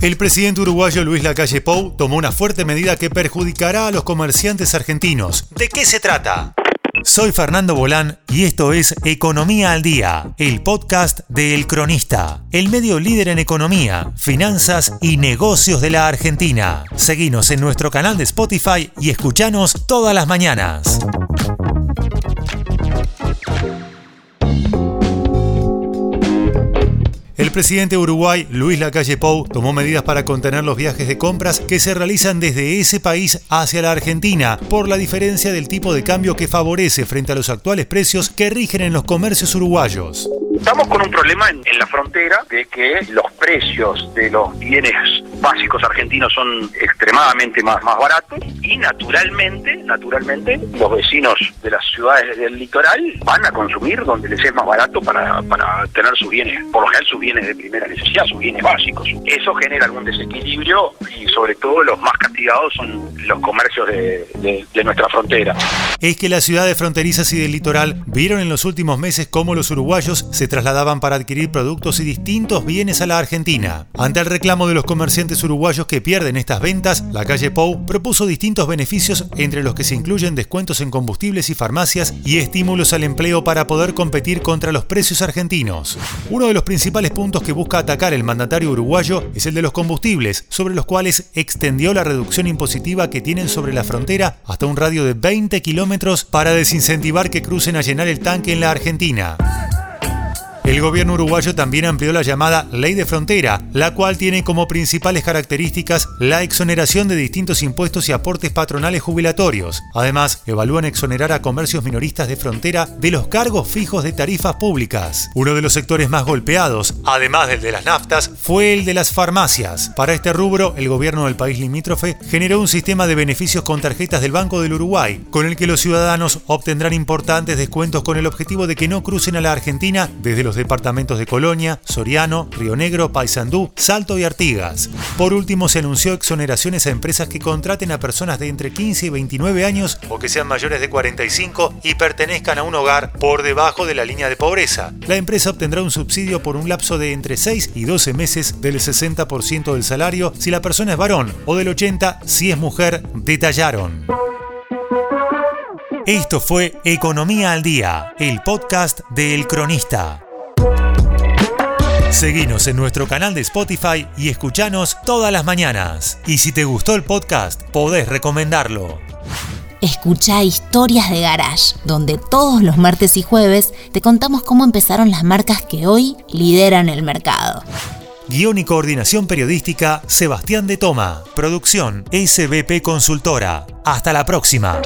El presidente uruguayo Luis Lacalle Pou tomó una fuerte medida que perjudicará a los comerciantes argentinos. ¿De qué se trata? Soy Fernando Bolán y esto es Economía al Día, el podcast de El Cronista, el medio líder en economía, finanzas y negocios de la Argentina. Seguinos en nuestro canal de Spotify y escuchanos todas las mañanas. El presidente de Uruguay, Luis Lacalle Pou, tomó medidas para contener los viajes de compras que se realizan desde ese país hacia la Argentina, por la diferencia del tipo de cambio que favorece frente a los actuales precios que rigen en los comercios uruguayos. Estamos con un problema en, la frontera de que los precios de los bienes básicos argentinos son extremadamente más, más baratos y naturalmente, naturalmente, los vecinos de las ciudades del litoral van a consumir donde les es más barato para, para tener sus bienes, por lo general sus bienes de primera necesidad, sus bienes básicos. Eso genera algún desequilibrio y sobre todo los más castigados son los comercios de, de nuestra frontera. Es que las ciudades fronterizas y del litoral vieron en los últimos meses cómo los uruguayos se trasladaban para adquirir productos y distintos bienes a la Argentina. Ante el reclamo de los comerciantes uruguayos que pierden estas ventas, la calle Pou propuso distintos beneficios entre los que se incluyen descuentos en combustibles y farmacias y estímulos al empleo para poder competir contra los precios argentinos. Uno de los principales puntos que busca atacar el mandatario uruguayo es el de los combustibles, sobre los cuales extendió la reducción impositiva que tienen sobre la frontera hasta un radio de 20 kilómetros para desincentivar que crucen a llenar el tanque en la Argentina. El gobierno uruguayo también amplió la llamada Ley de Frontera, la cual tiene como principales características la exoneración de distintos impuestos y aportes patronales jubilatorios. Además, evalúan exonerar a comercios minoristas de frontera de los cargos fijos de tarifas públicas. Uno de los sectores más golpeados, además del de las naftas, fue el de las farmacias. Para este rubro, el gobierno del país limítrofe generó un sistema de beneficios con tarjetas del Banco del Uruguay, con el que los ciudadanos obtendrán importantes descuentos con el objetivo de que no crucen a la Argentina desde los departamentos de Colonia, Soriano, Río Negro, Paysandú, Salto y Artigas. Por último, se anunció exoneraciones a empresas que contraten a personas de entre 15 y 29 años o que sean mayores de 45 y pertenezcan a un hogar por debajo de la línea de pobreza. La empresa obtendrá un subsidio por un lapso de entre 6 y 12 meses del 60% del salario si la persona es varón o del 80 si es mujer, detallaron. Esto fue Economía al Día, el podcast de El Cronista. Seguinos en nuestro canal de Spotify y escuchanos todas las mañanas. Y si te gustó el podcast, podés recomendarlo. Escucha Historias de Garage, donde todos los martes y jueves te contamos cómo empezaron las marcas que hoy lideran el mercado. Guión y coordinación periodística Sebastián de Toma. Producción SBP Consultora. Hasta la próxima.